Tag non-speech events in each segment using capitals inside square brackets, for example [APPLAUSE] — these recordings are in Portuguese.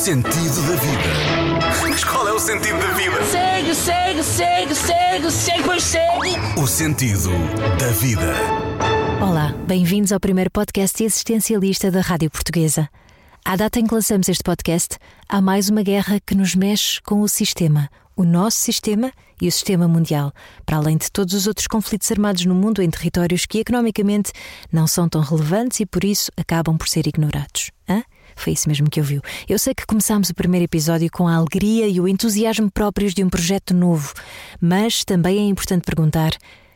sentido da vida. Mas qual é o sentido da vida? Segue, segue, segue, segue, segue, pois segue. O sentido da vida. Olá, bem-vindos ao primeiro podcast existencialista da Rádio Portuguesa. À data em que lançamos este podcast, há mais uma guerra que nos mexe com o sistema, o nosso sistema e o sistema mundial, para além de todos os outros conflitos armados no mundo em territórios que economicamente não são tão relevantes e por isso acabam por ser ignorados. Foi isso mesmo que ouviu. Eu sei que começámos o primeiro episódio com a alegria e o entusiasmo próprios de um projeto novo, mas também é importante perguntar: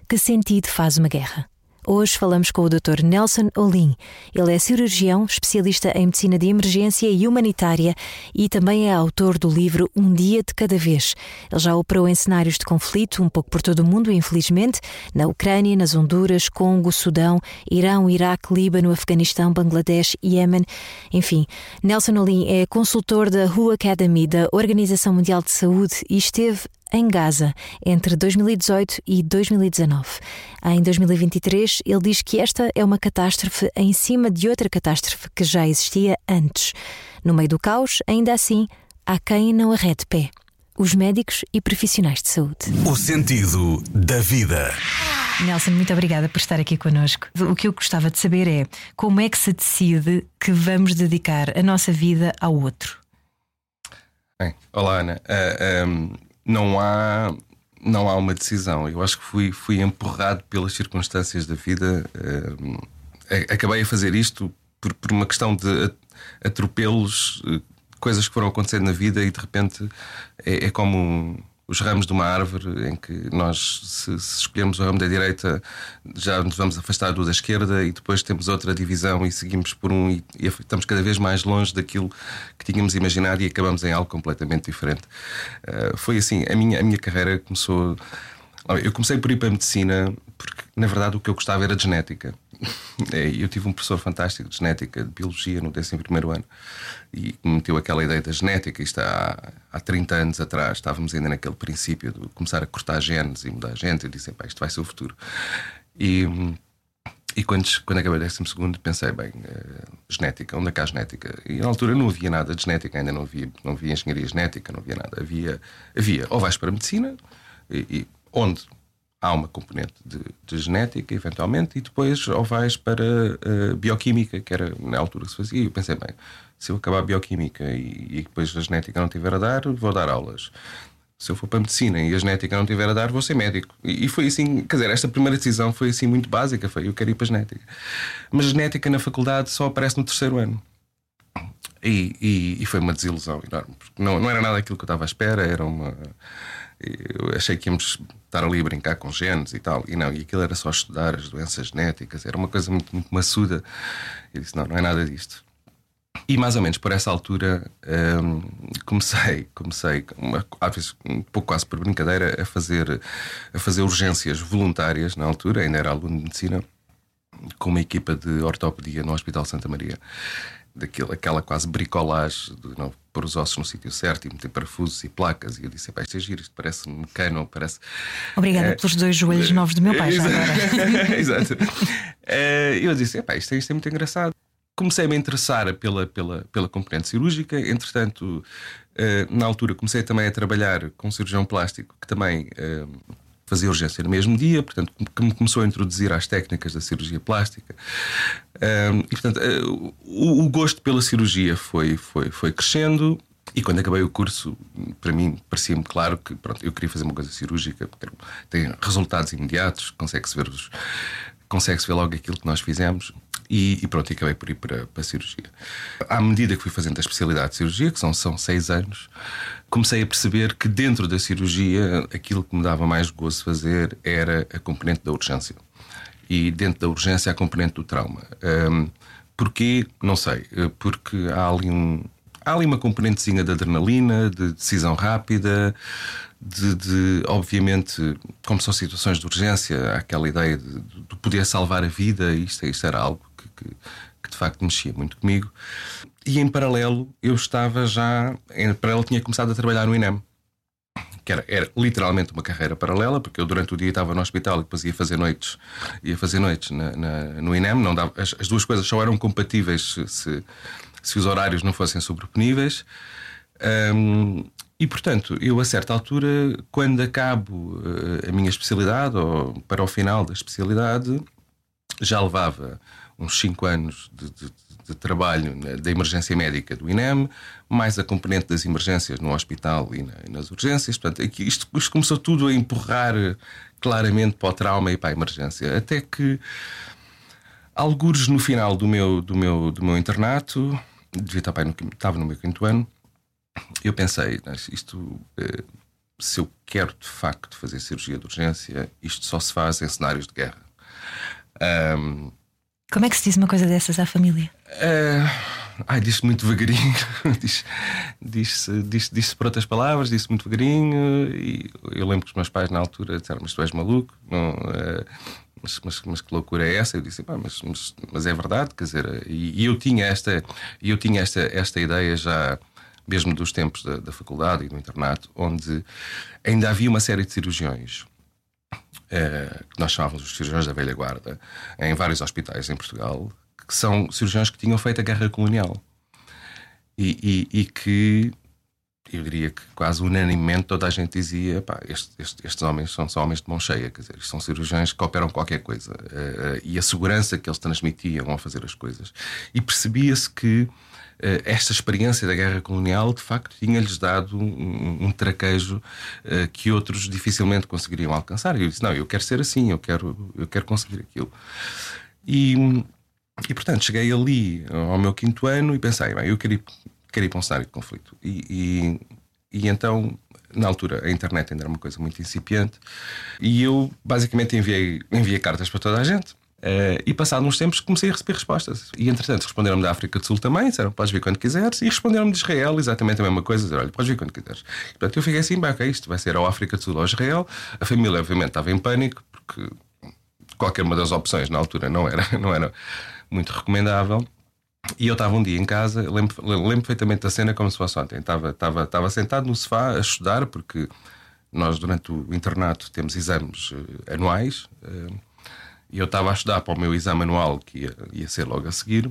que sentido faz uma guerra? Hoje falamos com o Dr. Nelson Olim. Ele é cirurgião, especialista em medicina de emergência e humanitária e também é autor do livro Um Dia de Cada Vez. Ele já operou em cenários de conflito, um pouco por todo o mundo, infelizmente, na Ucrânia, nas Honduras, Congo, Sudão, Irão, Iraque, Líbano, Afeganistão, Bangladesh, Iémen. Enfim, Nelson Olim é consultor da WHO Academy, da Organização Mundial de Saúde, e esteve em Gaza entre 2018 e 2019. Em 2023, ele diz que esta é uma catástrofe em cima de outra catástrofe que já existia antes. No meio do caos, ainda assim, há quem não arrede pé. Os médicos e profissionais de saúde. O sentido da vida. Nelson, muito obrigada por estar aqui connosco. O que eu gostava de saber é como é que se decide que vamos dedicar a nossa vida ao outro? Bem, olá, Ana. Uh, um, não há não há uma decisão. Eu acho que fui, fui empurrado pelas circunstâncias da vida. Uh, acabei a fazer isto por, por uma questão de atropelos, uh, coisas que foram acontecendo na vida e de repente é, é como os ramos de uma árvore em que nós, se, se escolhermos o ramo da direita, já nos vamos afastar do da esquerda e depois temos outra divisão e seguimos por um e, e estamos cada vez mais longe daquilo que tínhamos imaginado e acabamos em algo completamente diferente. Uh, foi assim, a minha, a minha carreira começou. Eu comecei por ir para a medicina porque, na verdade, o que eu gostava era de genética. É, eu tive um professor fantástico de genética, de biologia, no 11 ano, e me meteu aquela ideia da genética. Isto há, há 30 anos atrás, estávamos ainda naquele princípio de começar a cortar genes e mudar genes. Eu disse: isto vai ser o futuro. E, e quando, quando acabei o 12, pensei: bem, uh, genética, onde é que há genética? E na altura não havia nada de genética, ainda não havia, não havia engenharia genética, não havia nada. Havia, havia ou vais para a medicina, e, e onde há uma componente de, de, genética, eventualmente, e depois ou vais para uh, bioquímica, que era na altura que se fazia. E eu pensei, bem, se eu acabar bioquímica e, e, depois a genética não tiver a dar, vou dar aulas. Se eu for para a medicina e a genética não tiver a dar, vou ser médico. E, e foi assim, quer dizer, esta primeira decisão foi assim muito básica: foi eu quero ir para a genética. Mas a genética na faculdade só aparece no terceiro ano. E, e, e foi uma desilusão enorme, porque não, não era nada aquilo que eu estava à espera, era uma eu achei que íamos estar ali a brincar com genes e tal. E não, e aquilo era só estudar as doenças genéticas, era uma coisa muito, muito maçuda. Eu disse: não, não é nada disto. E mais ou menos por essa altura hum, comecei, comecei, uma, às vezes um pouco quase por brincadeira, a fazer, a fazer urgências voluntárias na altura, ainda era aluno de medicina, com uma equipa de ortopedia no Hospital Santa Maria daquilo, aquela quase bricolagem de não pôr os ossos no sítio certo e meter parafusos e placas. E eu disse: isto é giro, isto parece um cano, parece. Obrigada é, pelos dois joelhos é, novos do meu pai, já agora. [LAUGHS] Exato. É, eu disse: isto, é, isto é muito engraçado. Comecei a me interessar pela, pela, pela componente cirúrgica, entretanto, uh, na altura comecei também a trabalhar com um cirurgião plástico que também fazia urgência no mesmo dia, portanto, que me começou a introduzir às técnicas da cirurgia plástica. Um, e, portanto, uh, o, o, gosto pela cirurgia foi, foi, foi crescendo. E quando acabei o curso, para mim parecia-me claro que pronto, eu queria fazer uma coisa cirúrgica, porque tem resultados imediatos, consegue-se ver, os, consegue ver logo aquilo que nós fizemos. E, e, pronto, acabei por ir para, para a cirurgia. À medida que fui fazendo a especialidade de cirurgia, que são, são seis anos, comecei a perceber que dentro da cirurgia aquilo que me dava mais gozo fazer era a componente da urgência. E dentro da urgência a componente do trauma. Um, porquê? Não sei. Porque há ali um, há ali uma componentezinha de adrenalina, de decisão rápida, de, de, obviamente, como são situações de urgência, aquela ideia de, de poder salvar a vida, isto, isto era algo que, que de facto mexia muito comigo. E em paralelo, eu estava já. Em paralelo, tinha começado a trabalhar no INEM. Que era, era literalmente uma carreira paralela, porque eu durante o dia estava no hospital e depois ia fazer noites, ia fazer noites na, na, no INEM. Não dava, as, as, duas coisas só eram compatíveis se, se, os horários não fossem sobreponíveis. Um, e portanto, eu a certa altura, quando acabo uh, a minha especialidade, ou para o final da especialidade, já levava uns 5 anos de, de, de trabalho da emergência médica do INEM, mais a componente das emergências no hospital e, na, e nas urgências. Portanto, isto, isto, começou tudo a empurrar claramente para o trauma e para a emergência. Até que, algures no final do meu, do meu, do meu internato, devia estar bem no, estava no meu quinto ano, eu pensei, isto, eh, se eu quero de facto fazer cirurgia de urgência, isto só se faz em cenários de guerra. Um, Como é que se diz uma coisa dessas à família? Uh, ai, diz-se muito devagarinho, diz-se [LAUGHS] diz, diz, diz por outras palavras, disse muito devagarinho. E eu lembro que os meus pais na altura disseram: Mas tu és maluco, não, uh, mas, mas, mas, que loucura é essa? Eu disse: mas, mas, mas, é verdade, quer dizer, e, e, eu tinha esta, eu tinha esta, esta ideia já mesmo dos tempos da, da faculdade e do internato, onde ainda havia uma série de cirurgiões que nós chamávamos os cirurgiões da velha guarda, em vários hospitais em Portugal, que são cirurgiões que tinham feito a guerra colonial e, e, e que eu diria que quase unanimemente toda a gente dizia: pá, estes, estes, estes homens são, são, homens de mão cheia, quer dizer, são cirurgiões que operam qualquer coisa. Uh, e a segurança que eles transmitiam ao fazer as coisas. E percebia-se que eh, esta experiência da guerra colonial de facto tinha-lhes dado um, um traquejo uh, que outros dificilmente conseguiriam alcançar. E eu disse: Não, eu quero ser assim, eu quero, eu quero conseguir aquilo. E, e portanto cheguei ali ao meu quinto ano e pensei: bem, eu quero ir, ir para um cenário de conflito. E, e, e então na altura a internet ainda era uma coisa muito incipiente e eu basicamente enviei, enviei cartas para toda a gente Uh, e passado uns tempos comecei a receber respostas. E entretanto responderam-me da África do Sul também, disseram podes vir quando quiseres, e responderam-me de Israel exatamente a mesma coisa, disseram olha, podes vir quando quiseres. E, portanto eu fiquei assim, bem, ok, isto vai ser ao África do Sul ou Israel. A família obviamente estava em pânico, porque qualquer uma das opções na altura não era, [LAUGHS] não era muito recomendável. E eu estava um dia em casa, lembro, lembro perfeitamente da cena como se fosse ontem. Estava, estava, estava sentado no sofá a estudar, porque nós durante o internato temos exames uh, anuais. Uh, e eu estava a estudar para o meu exame anual, que ia, ia ser logo a seguir,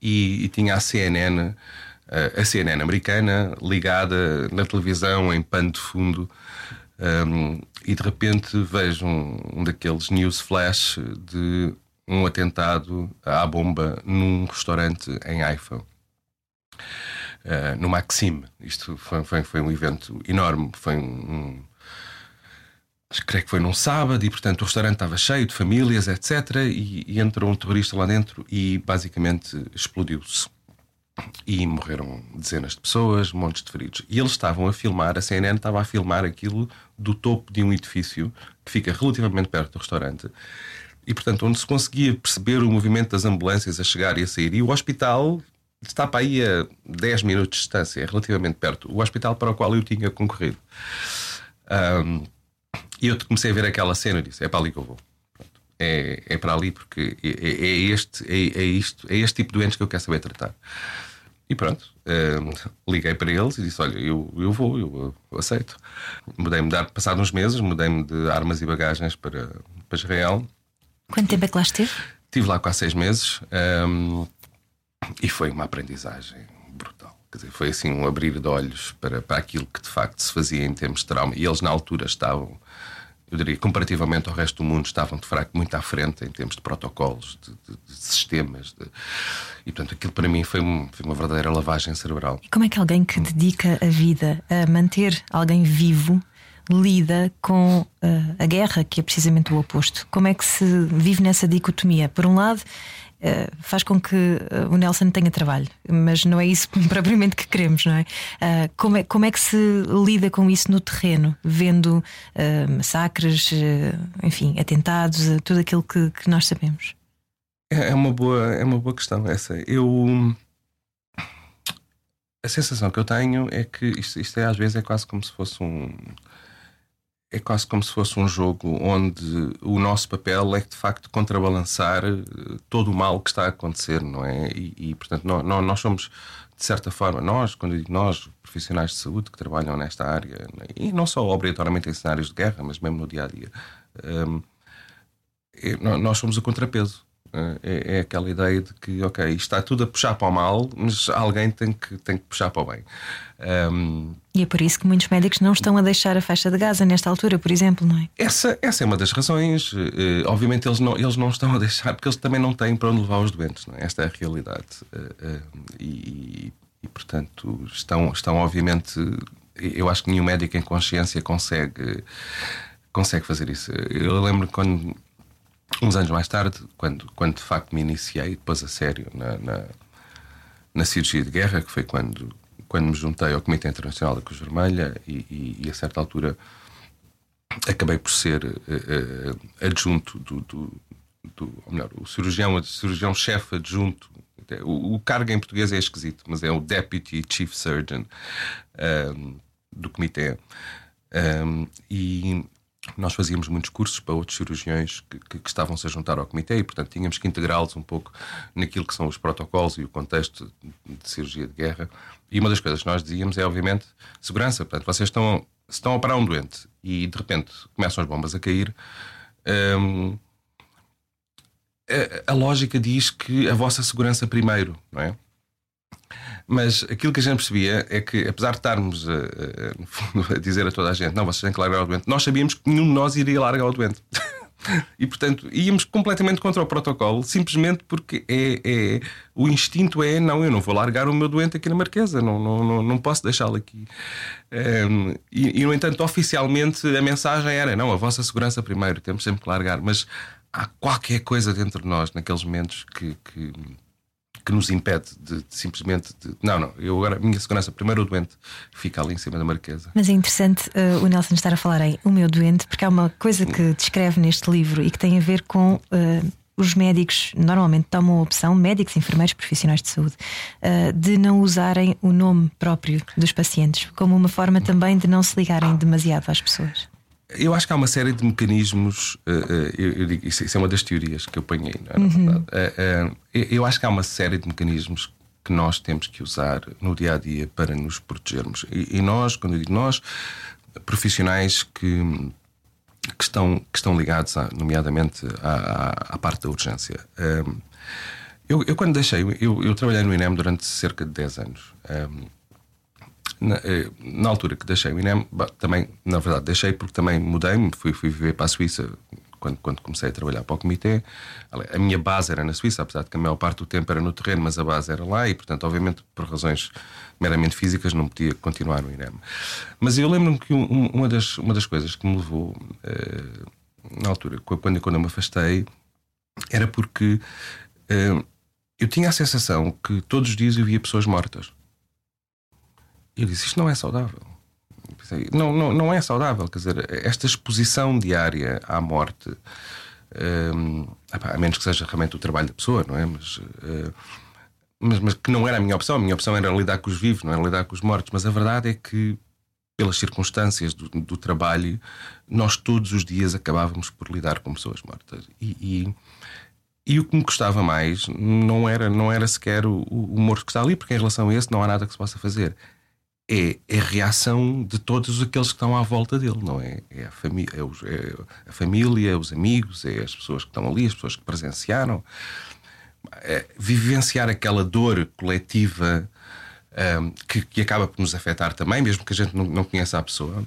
e, e tinha a CNN, a, a CNN americana, ligada na televisão, em pano de fundo. Um, e de repente vejo um, um, daqueles news flash de um atentado à bomba num restaurante em Haifa. Uh, no Maxime. Isto foi, foi, foi, um evento enorme, foi um, creio que foi num sábado, e portanto o restaurante estava cheio de famílias, etc. E, e entrou um terrorista lá dentro e basicamente explodiu-se. E morreram dezenas de pessoas, montes de feridos. E eles estavam a filmar, a CNN estava a filmar aquilo do topo de um edifício que fica relativamente perto do restaurante. E portanto, onde se conseguia perceber o movimento das ambulâncias a chegar e a sair. E o hospital está para aí a 10 minutos de distância, é relativamente perto. O hospital para o qual eu tinha concorrido. Um, e eu comecei a ver aquela cena e disse: é para ali que eu vou. É, é para ali porque é, é, é este, é, é, isto, é este tipo de doentes que eu quero saber tratar. E pronto, um, liguei para eles e disse: Olha, eu, eu vou, eu, eu aceito. Mudei-me de passado uns meses, mudei-me de armas e bagagens para, para Israel. Quanto tempo é que lá esteve? Estive lá quase seis meses um, e foi uma aprendizagem brutal. Quer dizer, foi assim um abrir de olhos para, para aquilo que de facto se fazia em termos de trauma. E eles, na altura, estavam eu diria, comparativamente ao resto do mundo, estavam de facto muito à frente em termos de protocolos, de, de, de sistemas. De... E portanto, aquilo para mim foi, um, foi, uma verdadeira lavagem cerebral. E como é que alguém que dedica a vida a manter alguém vivo lida com uh, a guerra, que é precisamente o oposto? Como é que se vive nessa dicotomia? Por um lado, faz com que uh, o Nelson tenha trabalho, mas não é isso [LAUGHS] propriamente que queremos, não é? Uh, como, é como é que se lida com isso no terreno, vendo massacres, enfim, atentados, tudo aquilo que, que nós sabemos? É, é uma boa, é uma boa questão essa. Eu a sensação que eu tenho é que isto, isto é às vezes é quase como se fosse um é quase como se fosse um jogo onde o nosso papel é de facto contrabalançar eh, todo o mal que está a acontecer, não é? E, e portanto, nós, nós, somos, de certa forma, nós, quando eu digo nós, profissionais de saúde que trabalham nesta área, e não só obrigatoriamente em cenários de guerra, mas mesmo no dia a dia, um, nós somos o contrapeso. É, é, aquela ideia de que, ok, isto está tudo a puxar para o mal, mas alguém tem que, tem que puxar para o bem. Um, e é por isso que muitos médicos não estão a deixar a faixa de Gaza nesta altura, por exemplo, não é? Essa, essa é uma das razões. Uh, obviamente, eles não, eles não estão a deixar, porque eles também não têm para onde levar os doentes, não é? Esta é a realidade. Uh, e, e, portanto, estão, estão obviamente. Eu acho que nenhum médico em consciência consegue, consegue fazer isso. Eu lembro quando uns anos mais tarde, quando, quando de facto me iniciei, depois a sério, na, na, na cirurgia de guerra, que foi quando, quando me juntei ao Comitê Internacional da Cruz Vermelha e, e, e a certa altura acabei por ser uh, uh, adjunto do, do, do, ou melhor, o cirurgião, o cirurgião-chefe adjunto. O, o, cargo em português é esquisito, mas é o Deputy Chief Surgeon ehm, do comitê. Um, ehm, e, nós fazíamos muitos cursos para outros cirurgiões que, que, estavam-se a juntar ao comitê e, portanto, tínhamos que integrá-los um pouco naquilo que são os protocolos e o contexto de cirurgia de guerra. E uma das coisas que nós dizíamos é, obviamente, segurança. Portanto, vocês estão, estão a operar um doente e, de repente, começam as bombas a cair. Hum, a, a lógica diz que a vossa segurança primeiro, não é? Mas aquilo que a gente percebia é que, apesar de estarmos a, a, no fundo, a dizer a toda a gente, não, vocês têm que largar o doente, nós sabíamos que nenhum de nós iria largar o doente. [LAUGHS] e, portanto, íamos completamente contra o protocolo, simplesmente porque é, é, o instinto é: não, eu não vou largar o meu doente aqui na Marquesa, não, não, não, não posso deixá-lo aqui. Um, ehm, e, e, no entanto, oficialmente a mensagem era: não, a vossa segurança primeiro, temos sempre que largar. Mas há qualquer coisa dentro de nós naqueles momentos que, que que nos impede de, de simplesmente de, não, não, eu agora, a minha segurança, primeiro o doente fica ali em cima da marquesa. Mas é interessante uh, o Nelson estar a falar em o meu doente, porque há uma coisa que descreve neste livro e que tem a ver com. Uh, os médicos normalmente tomam a opção, médicos, enfermeiros, profissionais de saúde, uh, de não usarem o nome próprio dos pacientes, como uma forma também de não se ligarem demasiado às pessoas. Eu acho que há uma série de mecanismos. Uh, uh, eu, eu digo, isso, isso, é uma das teorias que eu ponhei, não é? Uhum. Uh, eu acho que há uma série de mecanismos que nós temos que usar no dia a dia para nos protegermos. E, e nós, quando eu digo nós, profissionais que, que, estão, que estão ligados, a, nomeadamente, à, à, à, parte da urgência. eu, eu, quando deixei, eu, eu, trabalhei no INEM durante cerca de 10 anos. Um, na, eh, na, altura que deixei o INEM, também, na verdade, deixei porque também mudei-me, fui, fui viver para a Suíça quando, quando comecei a trabalhar para o comitê. A minha base era na Suíça, apesar de que a maior parte do tempo era no terreno, mas a base era lá e, portanto, obviamente, por razões meramente físicas, não podia continuar no INEM. Mas eu lembro-me que um, uma, das, uma das coisas que me levou, uh, na altura, quando, quando eu me afastei, era porque uh, eu tinha a sensação que todos os dias eu via pessoas mortas. Eu disse: Isto não é saudável. Não, não, não é saudável. Quer dizer, esta exposição diária à morte, um, a menos que seja realmente o trabalho da pessoa, não é? Mas, uh, mas, mas, que não era a minha opção. A minha opção era lidar com os vivos, não era lidar com os mortos. Mas a verdade é que, pelas circunstâncias do, do trabalho, nós todos os dias acabávamos por lidar com pessoas mortas. E, e, e o que me gostava mais não era, não era sequer o, o morto que está ali, porque em relação a esse não há nada que se possa fazer é, é, a reação de todos aqueles que estão à volta dele, não é? É a, é, os, é a família, os amigos, é as pessoas que estão ali, as pessoas que presenciaram. É, vivenciar aquela dor coletiva um, que, que, acaba por nos afetar também, mesmo que a gente não, não conheça a pessoa,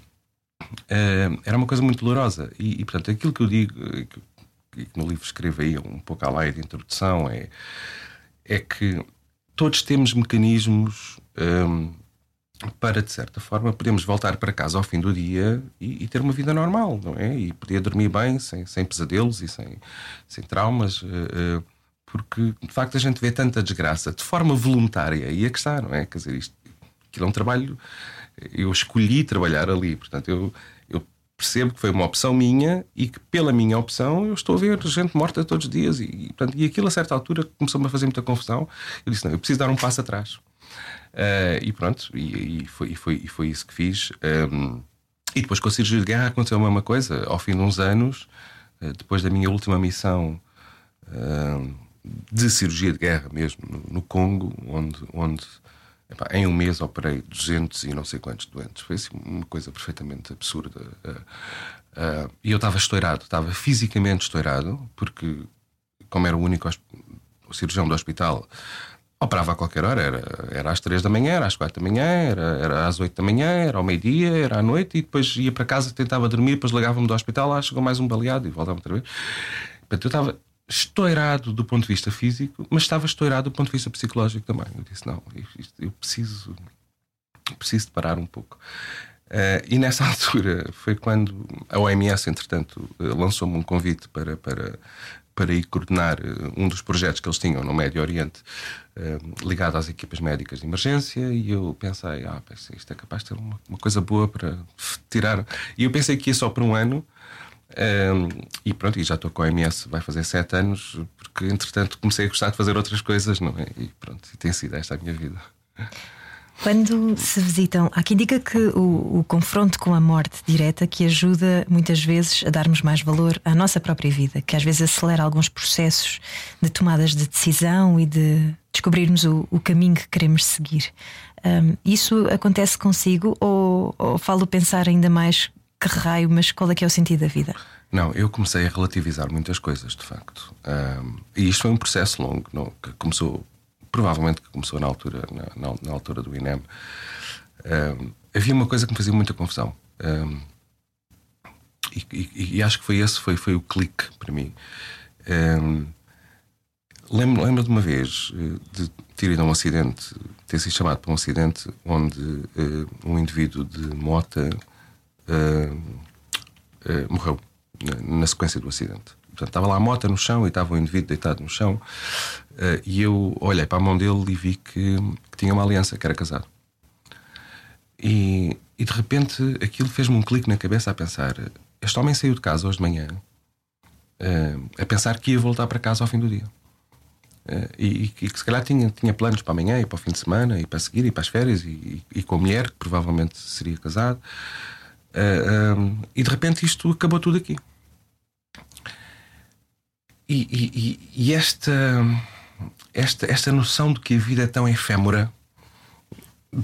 um, era uma coisa muito dolorosa. E, e, portanto, aquilo que eu digo, que, que no livro escrevo aí um pouco à lei de introdução, é, é que todos temos mecanismos. Um, para, de certa forma, podermos voltar para casa ao fim do dia e, e, ter uma vida normal, não é? E poder dormir bem, sem, sem pesadelos e sem, sem traumas, uh, porque de facto a gente vê tanta desgraça de forma voluntária e é que está, não é? Quer dizer, isto, aquilo é um trabalho. Eu escolhi trabalhar ali, portanto, eu, eu percebo que foi uma opção minha e que, pela minha opção, eu estou a ver gente morta todos os dias. E, portanto, e aquilo, a certa altura, começou-me a fazer muita confusão. Eu disse: não, eu preciso dar um passo atrás. Uh, e pronto, e, e, foi, e, foi, e foi isso que fiz. Um, e depois com a cirurgia de guerra aconteceu a mesma coisa. Ao fim de uns anos, uh, depois da minha última missão uh, de cirurgia de guerra mesmo, no, no Congo, onde, onde epá, em um mês operei 200 e não sei quantos doentes. Foi assim, uma coisa perfeitamente absurda. e eu estava estourado, estava fisicamente estourado, porque como era o único cirurgião do hospital, operava a qualquer hora, era, era às três da manhã, era às quatro da manhã, era, era às oito da manhã, era ao meio-dia, era à noite, e depois ia para casa, tentava dormir, depois ligava-me do hospital, lá chegou mais um baleado e voltava outra vez. Portanto, eu estava estourado do ponto de vista físico, mas estava estourado do ponto de vista psicológico também. Eu disse: não, eu preciso, preciso de parar um pouco. Uh, e nessa [LAUGHS] altura foi quando a OMS, entretanto, lançou-me um convite para, para, para ir coordenar eh, um dos projetos que eles tinham no Médio Oriente, uh, ligado às equipas médicas de emergência, e eu pensei, ah, isto é capaz de ter uma, uma coisa boa para tirar. E eu pensei que ia só por um ano. Um, e pronto, e já estou com a OMS, vai fazer sete anos, porque entretanto comecei a gostar de fazer outras coisas, não é? E pronto, tem sido esta a minha vida. Quando se visitam, há quem diga que o, o, confronto com a morte direta que ajuda muitas vezes a darmos mais valor à nossa própria vida, que às vezes acelera alguns processos de tomadas de decisão e de descobrirmos o, o caminho que queremos seguir. Um, isso acontece consigo ou, ou falo pensar ainda mais que raio, mas qual é que é o sentido da vida? Não, eu comecei a relativizar muitas coisas, de facto. Um, e isto foi um processo longo, não, que começou, provavelmente que começou na altura, na, na, altura do INEM. Um, havia uma coisa que me fazia muita confusão. Um, e, e, e, acho que foi esse, foi, foi o clique para mim. lembro, lembro de uma vez eh, de ter ido a um acidente, ter sido chamado para um acidente onde uh, um indivíduo de mota uh, uh, morreu na, na, sequência do acidente. Portanto, estava lá a moto no chão e estava o indivíduo deitado no chão. Uh, e eu olhei para a mão dele e vi que, que tinha uma aliança, que era casado. E, e de repente aquilo fez-me um clique na cabeça a pensar: este homem saiu de casa hoje de manhã a pensar que ia voltar para casa ao fim do dia. Uh, e, e, que se calhar tinha, tinha planos para amanhã e para o fim de semana e para seguir e para as férias e, e, com a mulher, que provavelmente seria casado. Uh, um, e de repente isto acabou tudo aqui. E, e, e, esta, esta, esta noção de que a vida é tão efêmera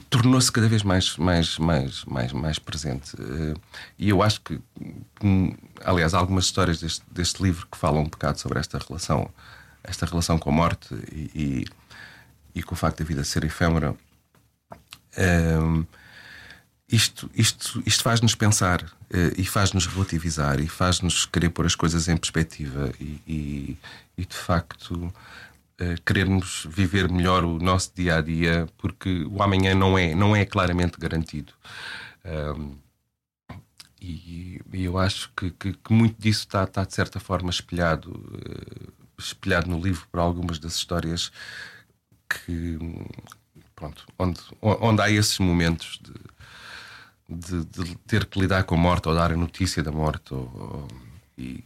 tornou-se cada vez mais, mais, mais, mais, mais presente. Uh, e eu acho que, hum, aliás, há algumas histórias deste, deste livro que falam um bocado sobre esta relação, esta relação com a morte e, e, com o facto da vida ser efêmera. Uh, isto, isto, isto faz-nos pensar uh, e faz-nos relativizar e faz-nos querer pôr as coisas em perspectiva e, e, e de facto uh, querermos viver melhor o nosso dia a dia porque o amanhã não é, não é claramente garantido. Um, e, e, eu acho que, que, que, muito disso está, está de certa forma espelhado, uh, espelhado no livro por algumas das histórias que pronto, onde, onde há esses momentos de de, de, ter que lidar com a morte ou dar a notícia da morte. Ou, ou, e...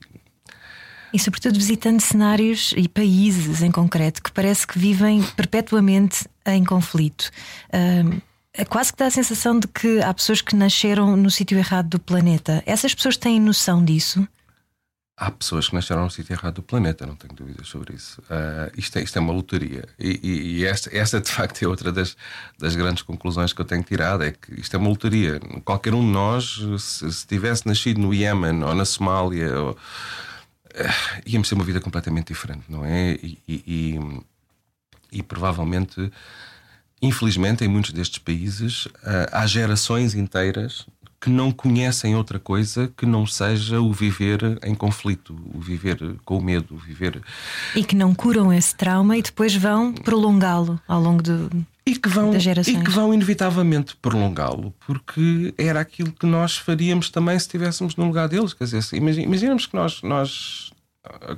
e, sobretudo, visitando cenários e países em concreto que parece que vivem perpetuamente em conflito. Um, é quase que dá a sensação de que há pessoas que nasceram no sítio errado do planeta. Essas pessoas têm noção disso? Há pessoas que nasceram no sítio errado do planeta, não tenho dúvidas sobre isso. Uh, isto, é, isto é uma lotaria. E, e, e, esta, esta, de facto, é outra das, das grandes conclusões que eu tenho tirado: é que isto é uma lotaria. Qualquer um de nós, se, se tivesse nascido no Iémen ou na Somália, ou, uh, íamos ter uma vida completamente diferente, não é? E, e, e provavelmente, infelizmente, em muitos destes países, uh, há gerações inteiras que não conhecem outra coisa que não seja o viver em conflito, o viver com o medo, o viver. E que não curam esse trauma e depois vão prolongá-lo ao longo do. E que, vão, e que vão inevitavelmente prolongá-lo, porque era aquilo que nós faríamos também se estivéssemos no lugar deles. Quer dizer, imaginemos que nós, nós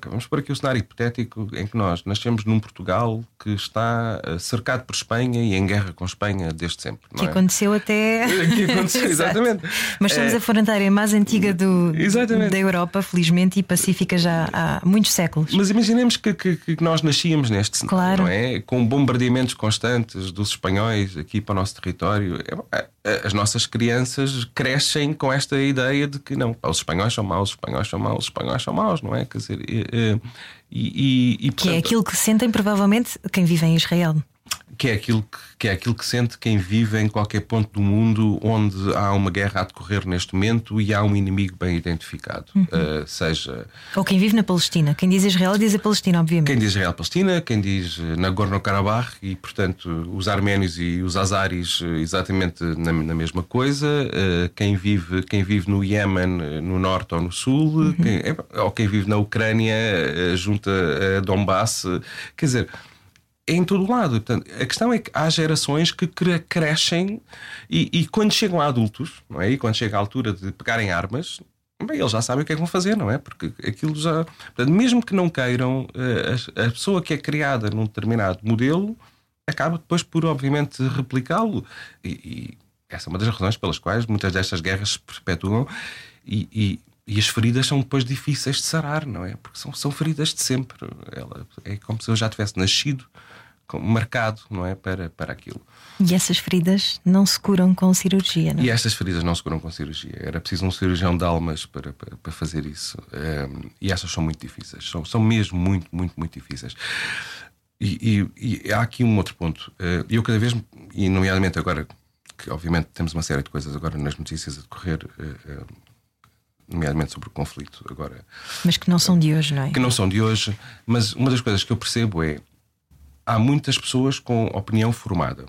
vamos por aqui o cenário hipotético em que nós nascemos num Portugal que está eh, cercado por Espanha e em guerra com Espanha desde sempre. que é? aconteceu até. [LAUGHS] que aconteceu, [LAUGHS] exatamente. Mas estamos é... a fronteira mais antiga do, da Europa, felizmente, e pacífica já há muitos séculos. Mas imaginemos que, que, que nós nascíamos neste cenário, claro. não é? Com bombardeamentos constantes dos espanhóis aqui para o nosso território. É, as nossas crianças crescem com esta ideia de que não, os espanhóis são maus, os espanhóis são maus, os espanhóis são maus, não é? Quer dizer, e, e, e, portanto, que é aquilo que sentem provavelmente quem vive em Israel. Que é aquilo que, que, é aquilo que sente quem vive em qualquer ponto do mundo onde há uma guerra a decorrer neste momento e há um inimigo bem identificado. Uhum. Uh, seja. Ou quem vive na Palestina. Quem diz Israel diz a Palestina, obviamente. Quem diz Israel-Palestina, quem diz Nagorno-Karabakh e, portanto, os arménios e os azaris exatamente na, na mesma coisa. Uh, quem, vive, quem vive no Iémen, no norte ou no sul, uhum. quem, ou quem vive na Ucrânia, junto a Donbass. Quer dizer em todo lado. Portanto, a questão é que há gerações que crescem e, e, quando chegam a adultos, não é? E quando chega a altura de pegarem armas, bem, eles já sabem o que é que vão fazer, não é? Porque aquilo já. Portanto, mesmo que não queiram, eh, a, a pessoa que é criada num determinado modelo acaba depois por, obviamente, replicá-lo. E, e, essa é uma das razões pelas quais muitas destas guerras se perpetuam e, e, e, as feridas são depois difíceis de sarar, não é? Porque são, são feridas de sempre. Ela, é como se eu já tivesse nascido marcado, não é, para, para aquilo. E essas feridas não se curam com cirurgia, não? É? E estas feridas não se curam com cirurgia. Era preciso um cirurgião de almas para, para, para fazer isso. Um, e essas são muito difíceis. São, são mesmo muito, muito, muito difíceis. E, e, e há aqui um outro ponto. Uh, eu cada vez, e nomeadamente agora, que obviamente temos uma série de coisas agora nas notícias a decorrer. Nomeadamente sobre o conflito agora. Mas que não são de hoje, não é? Que não são de hoje, mas uma das coisas que eu percebo é há muitas pessoas com opinião formada,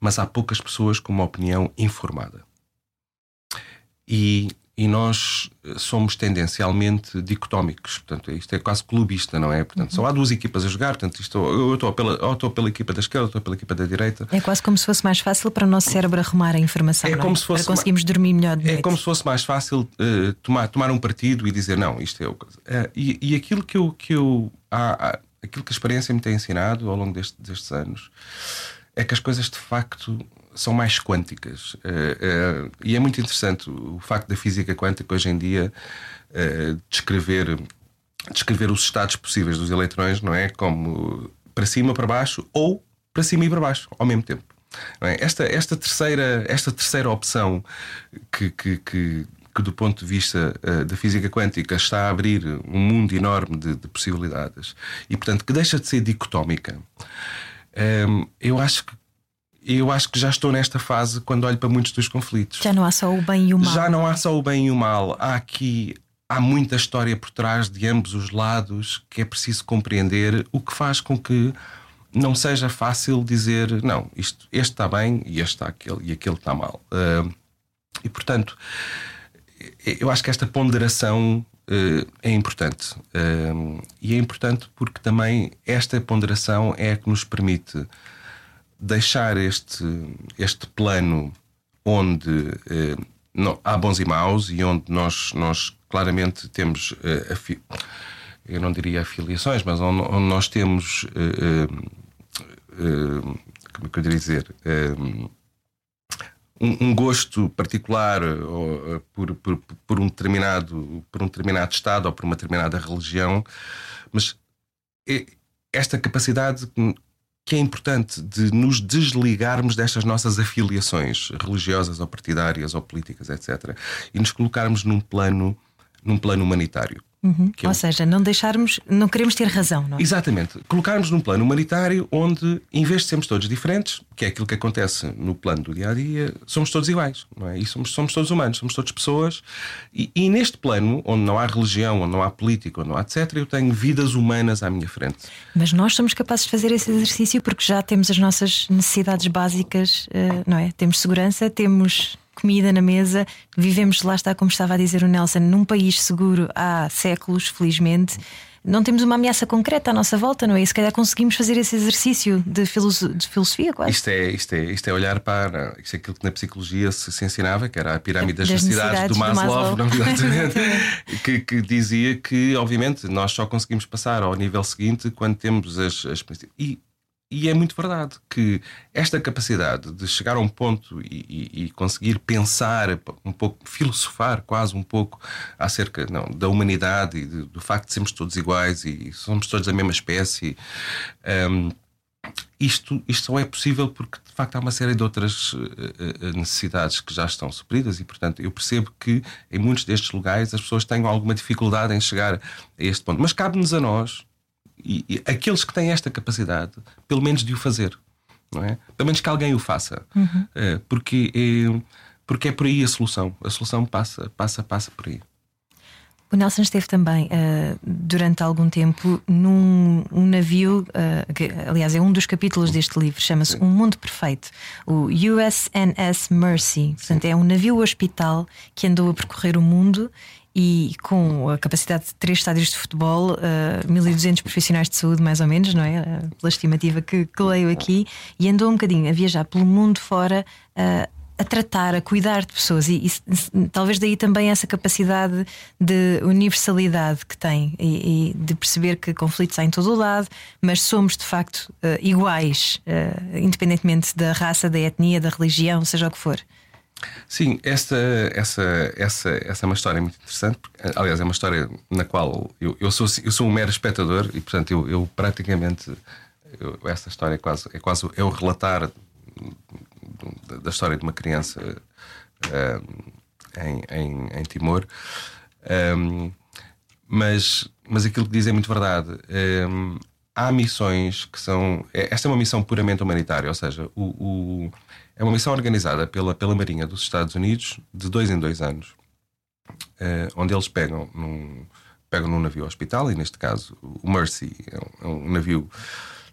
mas há poucas pessoas com uma opinião informada. E, e nós somos tendencialmente dicotómicos, portanto, isto é quase clubista, não é? Portanto, só há duas equipas a jogar, portanto, isto, eu estou pela, ou estou pela equipa da esquerda, ou estou pela equipa da direita. É quase como se fosse mais fácil para o nosso cérebro arrumar a informação. É como é? se fosse para conseguirmos dormir melhor de É como se fosse mais fácil uh, tomar, tomar um partido e dizer não, isto é o. Uh, e, e aquilo que eu. Que eu há, há, aquilo que a experiência me tem ensinado ao longo deste, destes anos é que as coisas de facto são mais quânticas. Uh, uh, e é muito interessante o facto da física quântica hoje em dia uh, descrever, descrever os estados possíveis dos eletrões, não é? Como para cima, para baixo ou para cima e para baixo ao mesmo tempo. É? Esta, esta, terceira, esta terceira opção que, que, que que, do ponto de vista da física quântica, está a abrir um mundo enorme de, de possibilidades e, portanto, que deixa de ser dicotómica, ehm, eu acho que eu acho que já estou nesta fase quando olho para muitos dos conflitos. Já não há só o bem e o mal. Já não há só o bem e o mal. Há aqui há muita história por trás de ambos os lados que é preciso compreender, o que faz com que não seja fácil dizer não, isto, este está bem e este está aquele e aquele está mal. Uh, e portanto, eu acho que esta ponderação uh, é importante. Uh, e é importante porque também esta ponderação é a que nos permite deixar este, este plano onde uh, não, há bons e maus e onde nós, nós claramente temos, eu não diria afiliações, mas onde, onde nós temos, como é que eu diria dizer? um, um gosto particular eh, por, por, por, um determinado, por um determinado Estado ou por uma determinada religião, mas esta capacidade que é importante de nos desligarmos destas nossas afiliações religiosas ou partidárias ou políticas, etc., e nos colocarmos num plano, num plano humanitário. Uhum. Ou seja, não deixarmos, não queremos ter razão, não é? Exatamente. Colocarmos num plano humanitário onde, em vez de sermos todos diferentes, que é aquilo que acontece no plano do dia a dia, somos todos iguais, não é? E somos, somos todos humanos, somos todos pessoas. E, e, neste plano, onde não há religião, onde não há política, onde não há etc., eu tenho vidas humanas à minha frente. Mas nós somos capazes de fazer esse exercício porque já temos as nossas necessidades básicas, eh, não é? Temos segurança, temos comida na mesa. Vivemos, lá está, como estava a dizer o Nelson, num país seguro há séculos, felizmente. Não temos uma ameaça concreta à nossa volta, não é? E se calhar conseguimos fazer esse exercício de, filoso de filosofia, quase. Isto é, isto, é, isto é olhar para. Isto é aquilo que na psicologia se, se ensinava, que era a pirâmide das, das necessidades, necessidades, do Maslow, do Maslow. Não, [LAUGHS] que, que, dizia que, obviamente, nós só conseguimos passar ao nível seguinte quando temos as. as e e é muito verdade que esta capacidade de chegar a um ponto e, e, e, conseguir pensar um pouco, filosofar quase um pouco acerca não, da humanidade e de, do facto de sermos todos iguais e somos todos a mesma espécie. Um, isto, isto só é possível porque de facto há uma série de outras uh, necessidades que já estão supridas e, portanto, eu percebo que em muitos destes lugares as pessoas têm alguma dificuldade em chegar a este ponto. Mas cabe-nos a nós e, e aqueles que têm esta capacidade, pelo menos de o fazer, não é? Pelo menos que alguém o faça, uhum. porque, é, porque é por aí a solução. A solução passa, passa, passa por aí. O Nelson esteve também uh, durante algum tempo num um navio, uh, que aliás é um dos capítulos deste livro, chama-se Um Mundo Perfeito, o USNS Mercy. Portanto, é um navio hospital que andou a percorrer o mundo e com a capacidade de três estádios de futebol, uh, eh, 1200 profissionais de saúde, mais ou menos, não é? Uh, pela estimativa que, que, leio aqui, e andou um bocadinho a viajar pelo mundo fora. Uh, a tratar, a cuidar de pessoas e, e, talvez daí também essa capacidade de universalidade que tem e, e, de perceber que conflitos há em todo o lado, mas somos de facto uh, iguais, uh, independentemente da raça, da etnia, da religião, seja o que for. Sim, esta, essa, essa, essa é uma história muito interessante. Porque, aliás, é uma história na qual eu, eu, sou, eu sou um mero espectador e, portanto, eu, eu praticamente. Eu, essa história é quase, é quase o relatar da história de uma criança uh, em, em, em, Timor. Um, mas, mas aquilo que diz é muito verdade. Um, há missões que são. É, esta é uma missão puramente humanitária, ou seja, o, o, é uma missão organizada pela, pela Marinha dos Estados Unidos de dois em dois anos, uh, onde eles pegam num, pegam num navio hospital, e neste caso o Mercy é um, é um navio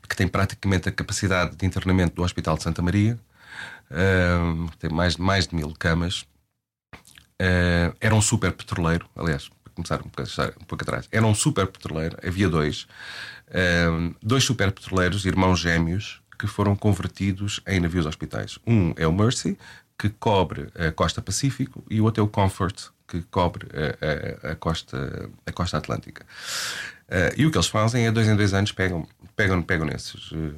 que tem praticamente a capacidade de internamento do Hospital de Santa Maria uh, tem mais, mais de mil camas. Uh, era um super petroleiro, aliás, para começar um pouco, um pouco atrás, era um super petroleiro, havia dois, uh, dois super petroleiros, irmãos gêmeos, que foram convertidos em navios hospitais. Um é o Mercy, que cobre a costa Pacífico, e o outro é o Comfort, que cobre a, a, a costa, a costa Atlântica. Uh, e o que eles fazem é, dois em dois anos, pegam, pegam, pegam nesses. Uh,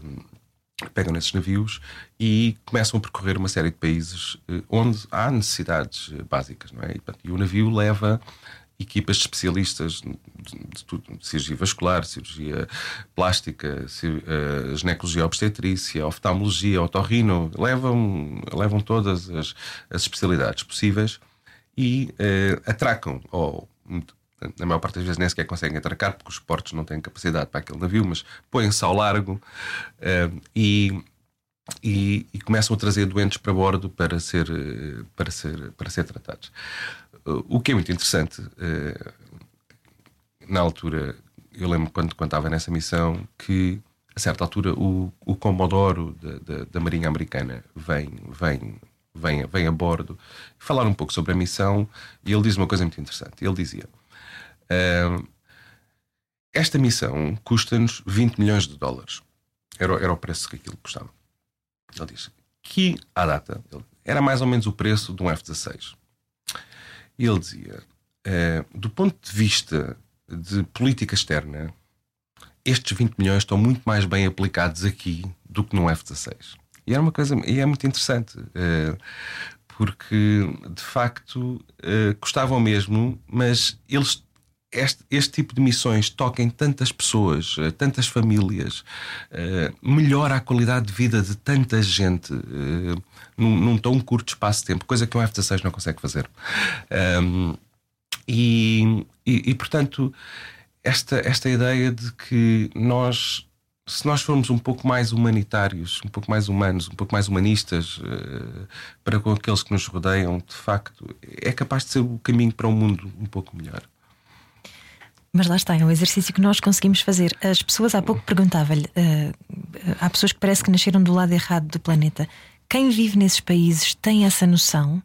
pegam nesses navios e começam a percorrer uma série de países eh, onde há necessidades básicas, não é? E, o navio leva equipas de especialistas de, de cirurgia vascular, cirurgia plástica, cir, uh, ginecologia obstetrícia, oftalmologia, otorrino, levam, levam todas as, as especialidades possíveis e uh, atracam, ou na maior parte das vezes nem sequer conseguem atracar porque os portos não têm capacidade para aquele navio, mas põem-se ao largo uh, e, e, e, começam a trazer doentes para bordo para ser, para ser, para ser tratados. Uh, o que é muito interessante, uh, na altura, eu lembro quando, quando estava nessa missão que a certa altura o, o Comodoro da, da, da Marinha Americana vem, vem vem, vem a bordo falar um pouco sobre a missão e ele diz uma coisa muito interessante. Ele dizia: Uh, esta missão custa-nos 20 milhões de dólares. Era, era o preço que aquilo custava. Ele diz que, à data, era mais ou menos o preço de um F-16. E ele dizia: uh, do ponto de vista de política externa, estes 20 milhões estão muito mais bem aplicados aqui do que no F-16. E era uma coisa, e é muito interessante, uh, porque de facto uh, custavam mesmo, mas eles este, este, tipo de missões toquem tantas pessoas, eh, tantas famílias, uh, melhora a qualidade de vida de tanta gente uh, num, num, tão curto espaço de tempo, coisa que um F-16 não consegue fazer. Um, e, e, e, portanto, esta, esta ideia de que nós, se nós formos um pouco mais humanitários, um pouco mais humanos, um pouco mais humanistas para com aqueles que nos rodeiam, de facto, é capaz de ser o caminho para um mundo um pouco melhor. Mas lá está, é um exercício que nós conseguimos fazer. As pessoas há pouco perguntava-lhe: uh, há pessoas que parece que nasceram do lado errado do planeta. Quem vive nesses países tem essa noção?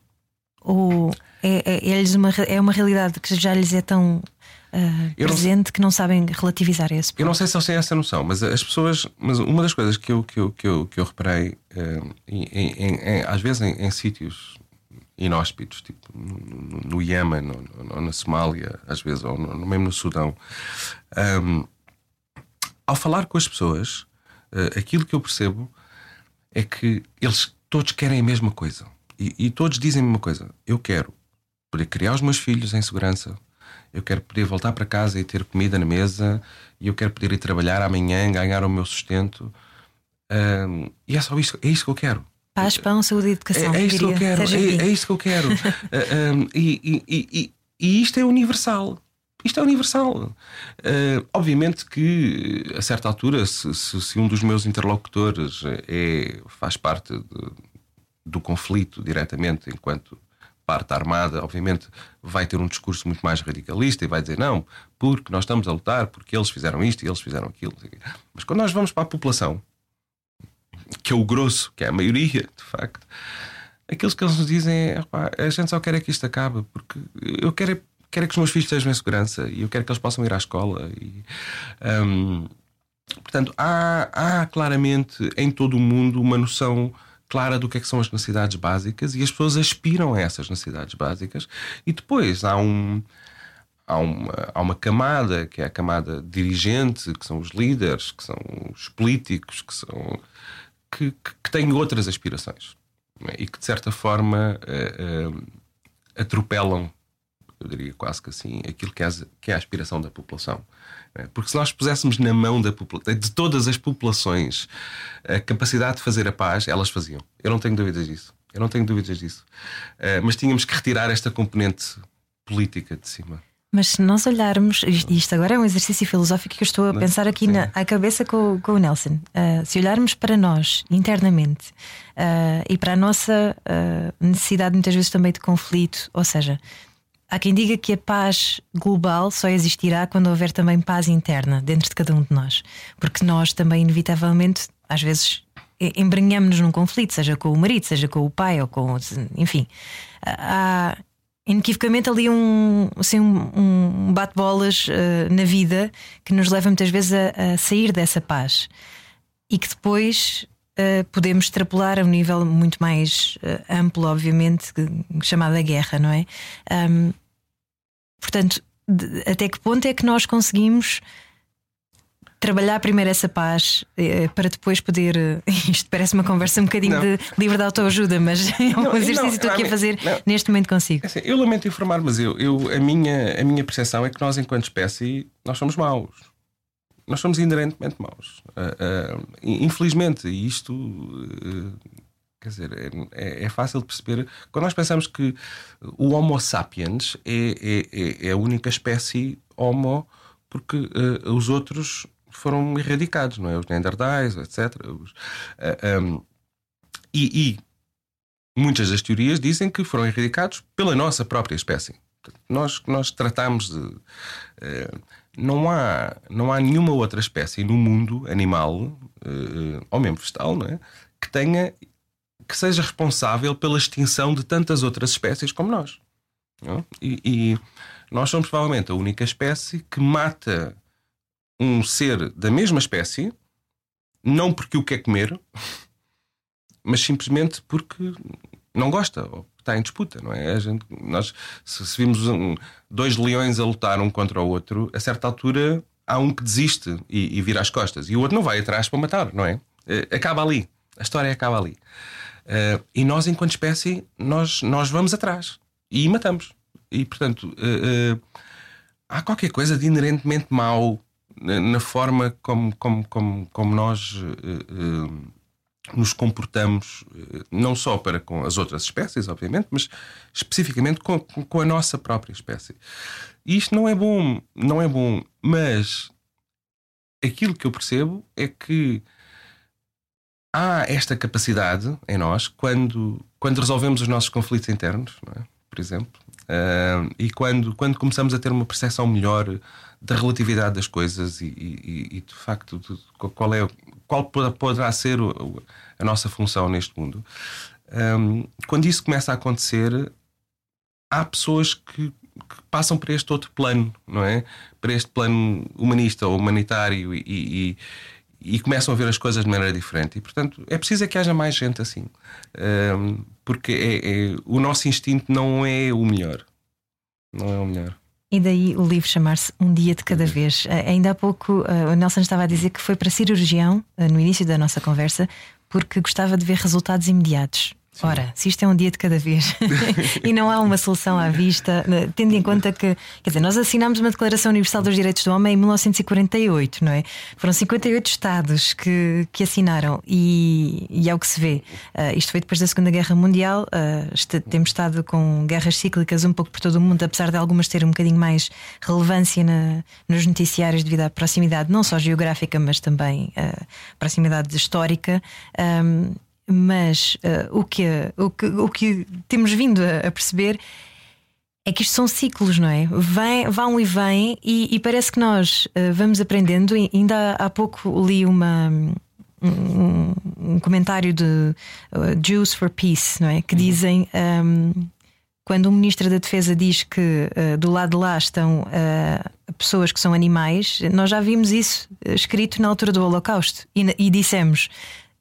Ou é, é, é, uma, é uma realidade que já lhes é tão uh, presente não, que não sabem relativizar esse ponto? Eu não sei se eles têm essa noção, mas as pessoas. Mas uma das coisas que eu, que eu, que eu, que eu reparei, uh, em, em, em, às vezes em, em sítios inóspitos, tipo no, no Iêmen ou, na Somália, às vezes, ou no, mesmo no Sudão. Um, ao falar com as pessoas, uh, aquilo que eu percebo é que eles todos querem a mesma coisa. E, e, todos dizem a mesma coisa. Eu quero poder criar os meus filhos em segurança. Eu quero poder voltar para casa e ter comida na mesa. E eu quero poder ir trabalhar amanhã, ganhar o meu sustento. Um, e é só isto, é isto que eu quero. Paz, pão, saúde e educação. É, é isto que eu quero. É, é, isto que eu quero. uh, [LAUGHS] um, e, e, e, e, isto é universal. Isto é universal. Uh, obviamente que, a certa altura, se, se, se, um dos meus interlocutores é, faz parte de, do conflito diretamente, enquanto parte armada, obviamente vai ter um discurso muito mais radicalista e vai dizer não, porque nós estamos a lutar, porque eles fizeram isto e eles fizeram aquilo. Mas quando nós vamos para a população, que é o grosso, que é a maioria, de facto, aqueles que eles nos dizem é a gente só quer é que isto acabe, porque eu quero, é, quero é que os meus filhos estejam em segurança e eu quero que eles possam ir à escola. E, um, portanto, há, há claramente em todo o mundo uma noção clara do que, é que são as necessidades básicas e as pessoas aspiram a essas necessidades básicas e depois há um há uma, há uma camada que é a camada dirigente, que são os líderes, que são os políticos, que são que, que, que têm outras aspirações é? e que de certa forma uh, uh, atropelam, eu diria quase que assim, aquilo que é, que é a aspiração da população. É? Porque se nós puséssemos na mão da de todas as populações a capacidade de fazer a paz, elas faziam. Eu não tenho dúvidas disso. Eu não tenho dúvidas disso. Uh, mas tínhamos que retirar esta componente política de cima. Mas se nós olharmos, isto agora é um exercício filosófico que eu estou a pensar aqui na à cabeça com, com o Nelson. Uh, se olharmos para nós internamente uh, e para a nossa uh, necessidade muitas vezes também de conflito, ou seja, há quem diga que a paz global só existirá quando houver também paz interna dentro de cada um de nós, porque nós também, inevitavelmente, às vezes embranhamos-nos num conflito, seja com o marido, seja com o pai ou com. Enfim. Há inequivocamente ali um, assim, um, um bate-bolas uh, na vida que nos leva muitas vezes a, a, sair dessa paz e que depois uh, podemos extrapolar a um nível muito mais uh, amplo, obviamente, chamada guerra, não é? Um, portanto, de, até que ponto é que nós conseguimos trabalhar primeiro essa paz eh, para depois poder. Eh, [LAUGHS] isto parece uma conversa um bocadinho não. de livre de autoajuda, mas [LAUGHS] é um exercício que estou aqui a fazer não. neste momento consigo. É assim, eu lamento informar, mas eu, eu, a, minha, a minha percepção é que nós, enquanto espécie, nós somos maus. Nós somos inerentemente maus. Uh, uh, infelizmente, isto. Uh, quer dizer, é, é, é, fácil de perceber. Quando nós pensamos que o Homo sapiens é, é, é a única espécie Homo, porque os outros foram erradicados, não é? Os Neandertais, etc. Os, uh, eh, um, ehm, e, e, muitas das teorias dizem que foram erradicados pela nossa própria espécie. Nós, nós tratamos de. Uh, não há, não há nenhuma outra espécie no mundo animal, uh, ou mesmo vegetal, não é? que tenha que seja responsável pela extinção de tantas outras espécies como nós. É? E, e, nós somos provavelmente a única espécie que mata um ser da mesma espécie, não porque o quer comer, mas simplesmente porque não gosta ou está em disputa, não é? Gente, nós, se, se vimos um, dois leões a lutar um contra o outro, a certa altura há um que desiste e, e vira as costas e o outro não vai atrás para matar, não é? Uh, acaba ali. A história acaba ali. Uh, e nós, enquanto espécie, nós, nós vamos atrás e matamos. E, portanto, uh, há qualquer coisa de inerentemente mau na forma como, como, como, como nós uh, uh, nos comportamos, uh, não só para com as outras espécies, obviamente, mas especificamente com, com a nossa própria espécie. E isto não é bom, não é bom, mas aquilo que eu percebo é que há esta capacidade em nós quando, quando resolvemos os nossos conflitos internos, é? por exemplo, e quando, quando começamos a ter uma percepção melhor da relatividade das coisas e, e, e de facto de, qual é qual poderá ser a nossa função neste mundo. Um, quando isso começa a acontecer, há pessoas que, que, passam para este outro plano, não é? Para este plano humanista ou humanitário e, e, e começam a ver as coisas de maneira diferente. E portanto é preciso é que haja mais gente assim, um, porque é, é, o nosso instinto não é o melhor, não é o melhor. E daí o livro chamar-se Um Dia de Cada Vez. Uh, ainda há pouco uh, o Nelson estava a dizer que foi para cirurgião uh, no início da nossa conversa porque gostava de ver resultados imediatos. Ora, se isto é um dia de cada vez [LAUGHS] e não há uma solução à vista, né, tendo em conta que, quer dizer, nós assinámos uma Declaração Universal dos Direitos do Homem em 1948, não é? Foram 58 Estados que, que assinaram e, e é o que se vê. Uh, isto foi depois da Segunda Guerra Mundial, uh, temos estado com guerras cíclicas um pouco por todo o mundo, apesar de algumas terem um bocadinho mais relevância na, nos noticiários devido à proximidade, não só geográfica, mas também uh, proximidade histórica. Um, mas uh, o, que, o, que, o que temos vindo a, a, perceber é que isto são ciclos, não é? Vem, vão e vêm, e, e parece que nós uh, vamos aprendendo. E ainda há, há pouco li uma. Um, um comentário de uh, Jews for Peace, não é? Que dizem um, quando o Ministro da Defesa diz que uh, do lado de lá estão uh, pessoas que são animais, nós já vimos isso escrito na altura do Holocausto e, e dissemos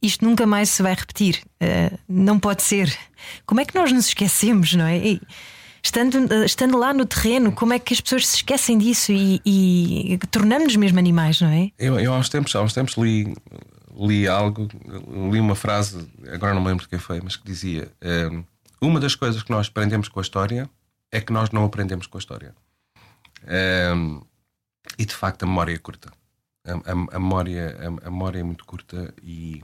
isto nunca mais se vai repetir. Uh, não pode ser. Como é que nós nos esquecemos, não é? E, estando, uh, estando lá no terreno, como é que as pessoas se esquecem disso e, e tornamos-nos mesmo animais, não é? Eu, eu há, uns tempos, há uns tempos li, li algo, li uma frase, agora não me lembro de quem foi, mas que dizia: uh, Uma das coisas que nós aprendemos com a história é que nós não aprendemos com a história. e de facto a memória é curta. A, a, a memória, a, a memória é muito curta e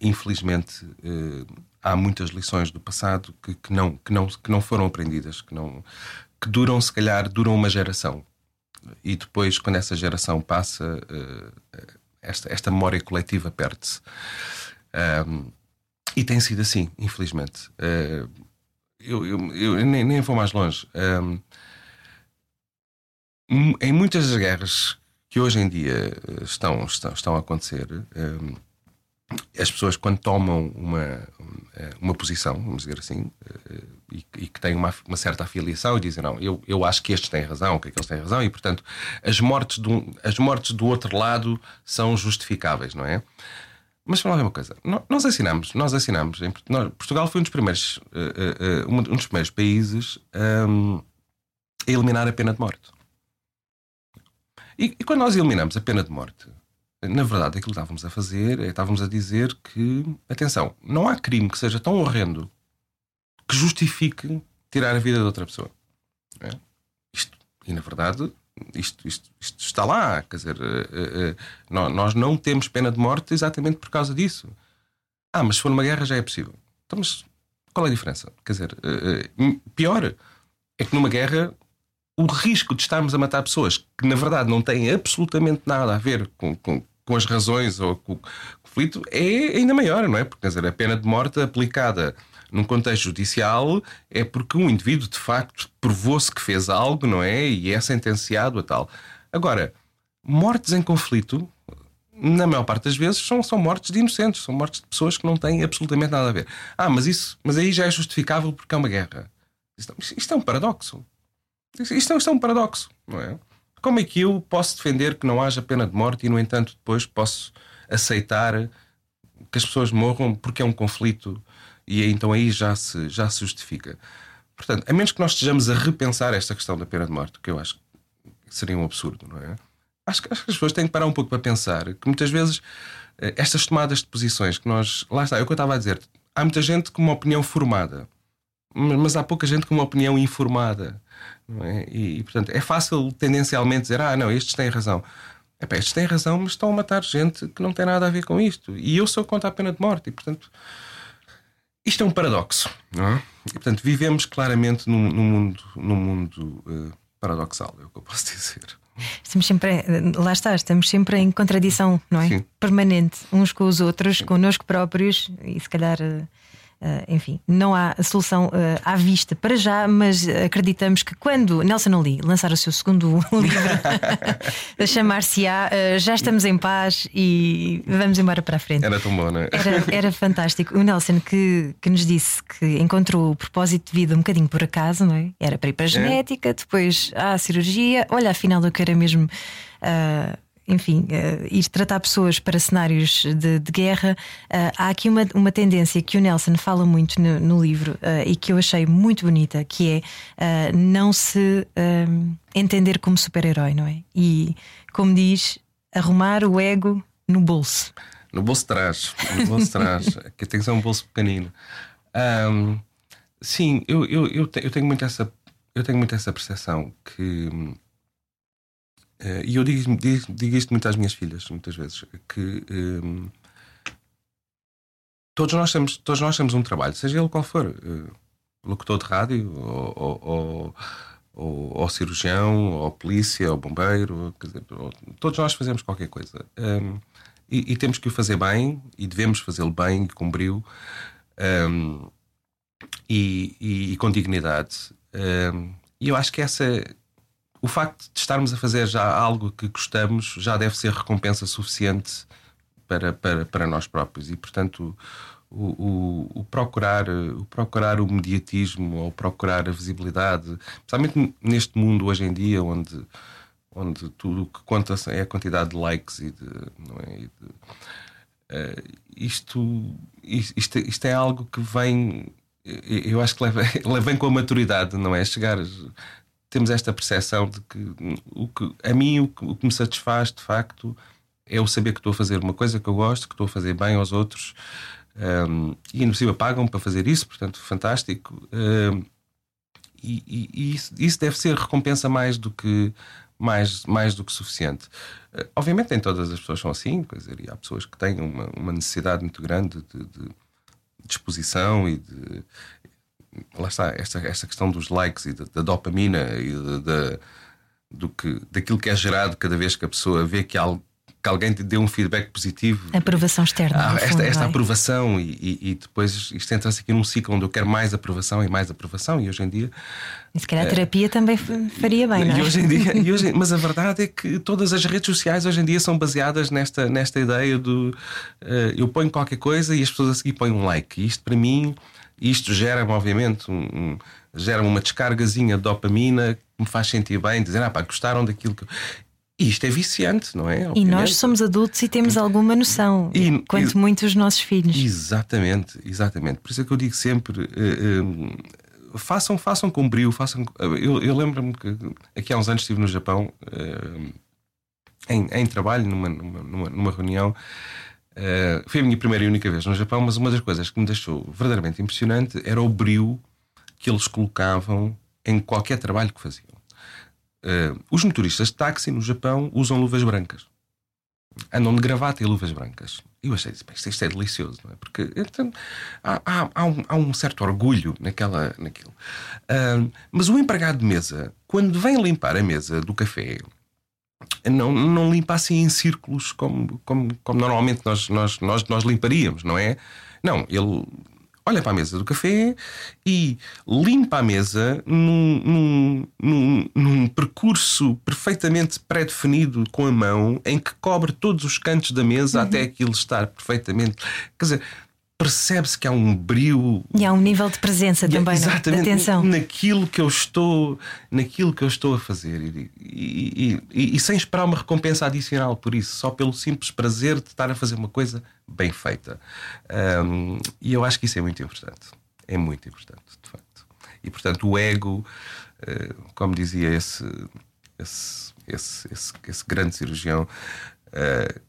infelizmente eh, há muitas lições do passado que, que, não, que, não, que não foram aprendidas, que, não, que duram, se calhar, duram uma geração. E depois, quando essa geração passa, eh, esta, esta memória coletiva perde-se. Um, e tem sido assim, infelizmente. Uh, eu, eu, eu nem, nem, vou mais longe. Um, em muitas das guerras que hoje em dia estão, estão, estão a acontecer, um, as pessoas, quando tomam uma, uma posição, vamos dizer assim, eh, e, e que têm uma, uma, certa afiliação e dizem, não, eu, eu acho que estes têm razão, que aqueles têm razão, e portanto as mortes, do, as mortes do outro lado são justificáveis, não é? Mas vamos lá uma coisa. Nós assinamos, nós assinamos. Em, nós, Portugal foi um dos primeiros, uh, uh, um dos primeiros países um, a eliminar a pena de morte. E, e, quando nós eliminamos a pena de morte, na verdade, aquilo que estávamos a fazer é estávamos a dizer que, atenção, não há crime que seja tão horrendo que justifique tirar a vida de outra pessoa. É? Isto, e na verdade, isto, isto, isto, está lá. Quer dizer, uh, uh, nós não temos pena de morte exatamente por causa disso. Ah, mas se for numa guerra já é possível. Então, mas qual é a diferença? Quer dizer, pior é que numa guerra o risco de estarmos a matar pessoas que, na verdade, não têm absolutamente nada a ver com, com, com as razões ou com o conflito é ainda maior, não é? Porque, quer dizer, a pena de morte aplicada num contexto judicial é porque um indivíduo, de facto, provou-se que fez algo, não é? E é sentenciado a tal. Agora, mortes em conflito, na maior parte das vezes, são, são mortes de inocentes, são mortes de pessoas que não têm absolutamente nada a ver. Ah, mas isso, mas aí já é justificável porque é uma guerra. Isto, isto é um paradoxo. Isto, isto é um paradoxo, não é? Como é que eu posso defender que não haja pena de morte e, no entanto, depois posso aceitar que as pessoas morram porque é um conflito e então aí já se, já se justifica? Portanto, a menos que nós estejamos a repensar esta questão da pena de morte, que eu acho que seria um absurdo, não é? Acho que, acho que as pessoas têm que parar um pouco para pensar que muitas vezes eh, estas tomadas de posições que nós. Lá está, é o que eu estava a dizer. Há muita gente com uma opinião formada, mas há pouca gente com uma opinião informada. É? E, e, portanto, é fácil tendencialmente dizer: ah, não, estes têm razão. Epá, estes têm razão, mas estão a matar gente que não tem nada a ver com isto. E eu sou contra a pena de morte. E, portanto, isto é um paradoxo. Não é? E, portanto, vivemos claramente num, num mundo, num mundo uh, paradoxal, é o que eu posso dizer. Estamos sempre, lá está, estamos sempre em contradição, não é? Sim. Permanente, uns com os outros, Sim. connosco próprios e se calhar. Uh enfim, não há solução uh, à vista para já, mas acreditamos que quando Nelson Ali lançar o seu segundo [LAUGHS] livro, [LAUGHS] a chamar-se-á, uh, já estamos em paz e vamos embora para a frente. Era tão bom, não é? Era, era fantástico. O Nelson que, que nos disse que encontrou o propósito de vida um bocadinho por acaso, não é? Era para ir para a é. genética, depois à cirurgia. Olha, afinal, eu quero mesmo. Uh, enfim, uh, ir tratar pessoas para cenários de, de guerra, uh, há aqui uma, uma tendência que o Nelson fala muito no, no livro uh, e que eu achei muito bonita, que é não se entender como super-herói, não é? E, como diz, arrumar o ego no bolso. No bolso de trás, no bolso de trás, que tem que ser um bolso pequenino. Um, sim, eu, eu, eu, te, eu, tenho muito essa, eu tenho muito essa percepção que. Uh, e eu digo, digo, digo, isto muito às minhas filhas, muitas vezes, que um, todos, nós temos, todos nós temos um trabalho, seja ele qual for, uh, locutor de rádio, ou, ou, ou, ou, cirurgião, ou polícia, ou bombeiro, dizer, todos nós fazemos qualquer coisa. Um, e, e, temos que o fazer bem, e devemos fazê-lo bem, com brilho um, e, e, e, com dignidade. Um, e eu acho que essa. O facto de estarmos a fazer já algo que gostamos já deve ser recompensa suficiente para, para, para nós próprios. E, portanto, o, o, o, procurar, o procurar o mediatismo ou procurar a visibilidade, especialmente neste mundo hoje em dia, onde, onde tudo o que conta é a quantidade de likes e de. Não é, e de uh, isto, isto, isto é algo que vem. Eu acho que leva, [LAUGHS] vem com a maturidade, não é? Chegar. Temos esta percepção de que, o que a mim o que, o que me satisfaz de facto é o saber que estou a fazer uma coisa que eu gosto, que estou a fazer bem aos outros um, e no cima pagam para fazer isso, portanto, fantástico. Um, e, e, e isso, isso, deve ser recompensa mais do que mais, mais do que suficiente. Uh, obviamente, nem todas as pessoas são assim, quer dizer, e há pessoas que têm uma, uma necessidade muito grande de, de, exposição e de. Lá está, esta, esta questão dos likes e da, da dopamina e do que, daquilo que é gerado cada vez que a pessoa vê que algo que alguém te dê um feedback positivo. Aprovação externa. Ah, esta, fundo, esta é? aprovação, e, e, e, depois isto entra-se aqui num ciclo onde eu quero mais aprovação e mais aprovação, e hoje em dia. E se calhar a terapia é, também faria bem, não é? E hoje em dia, e hoje, [LAUGHS] mas a verdade é que todas as redes sociais hoje em dia são baseadas nesta, nesta ideia do uh, eu ponho qualquer coisa e as pessoas a seguir põem um like. E isto para mim, isto gera-me, obviamente, um, um gera uma descargazinha de dopamina que me faz sentir bem, dizer, ah pá, gostaram daquilo que. E isto é viciante, não é? Obviamente. E nós somos adultos e temos alguma noção, e, quanto e, muito os nossos filhos. Exatamente, exatamente. Por isso é que eu digo sempre: uh, uh, façam, façam com brilho, façam. Uh, eu, eu lembro-me que aqui há uns anos estive no Japão em, em, trabalho, numa, numa, numa reunião. Foi a minha primeira e única vez no Japão, mas uma das coisas que me deixou verdadeiramente impressionante era o brilho que eles colocavam em qualquer trabalho que faziam. Uh, os motoristas de táxi no Japão usam luvas brancas. Andam de gravata e luvas brancas. E eu achei, isto, isto é delicioso, não é? Porque então, há, há, há, um, há, um, certo orgulho naquela, naquilo. Uh, mas o empregado de mesa, quando vem limpar a mesa do café, não, não limpa assim em círculos como, como, como normalmente nós, nós, nós, nós limparíamos, não é? Não, ele olha para a mesa do café e limpa a mesa num, num, num, num percurso perfeitamente pré-definido com a mão, em que cobre todos os cantos da mesa uhum. até aquilo estar perfeitamente. Quer dizer, percebe-se que há um brilho. E há um nível de presença também é? exatamente de atenção. naquilo que eu estou naquilo que eu estou a fazer. E, e, e, e, sem esperar uma recompensa adicional por isso só pelo simples prazer de estar a fazer uma coisa bem feita. Um, e eu acho que isso é muito importante. É muito importante de facto. E portanto o ego uh, como dizia esse esse, esse, esse, esse grande cirurgião uh,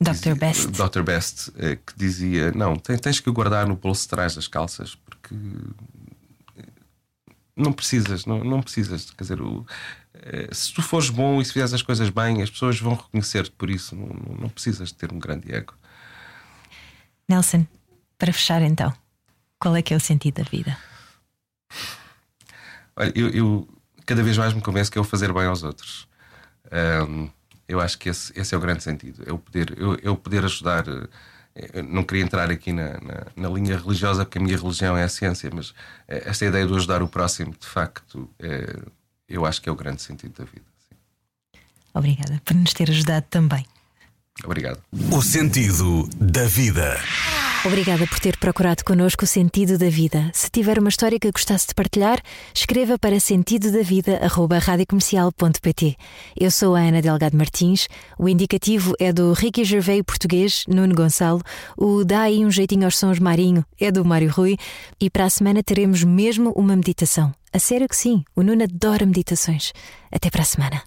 Dr. Best. Dr. Best, eh, que dizia: Não, tens que guardar no bolso de trás das calças, porque eh, não precisas, não, não precisas. Quer dizer, o, eh, se tu fores bom e se fizeres as coisas bem, as pessoas vão reconhecer-te por isso. Não, não precisas de ter um grande ego. Nelson, para fechar então, qual é que é o sentido da vida? Olha, eu, eu cada vez mais me convenço que é o fazer bem aos outros. Um, eu acho que esse, esse é o grande sentido. É o poder, eu, eu poder ajudar. Eh, eu não queria entrar aqui na, na, na, linha religiosa, porque a minha religião é a ciência, mas eh, esta ideia de ajudar o próximo, de facto, é, eu acho que é o grande sentido da vida. Sim. Obrigada por nos ter ajudado também. Obrigado. O sentido da vida. Obrigada por ter procurado connosco o sentido da vida. Se tiver uma história que gostasse de partilhar, escreva para sentidodavida.radiocomercial.pt. Eu sou a Ana Delgado Martins. O indicativo é do Ricky Gervais português, Nuno Gonçalo. O Dá aí um jeitinho aos sons Marinho é do Mário Rui. E para a semana teremos mesmo uma meditação. A sério que sim, o Nuno adora meditações. Até para a semana.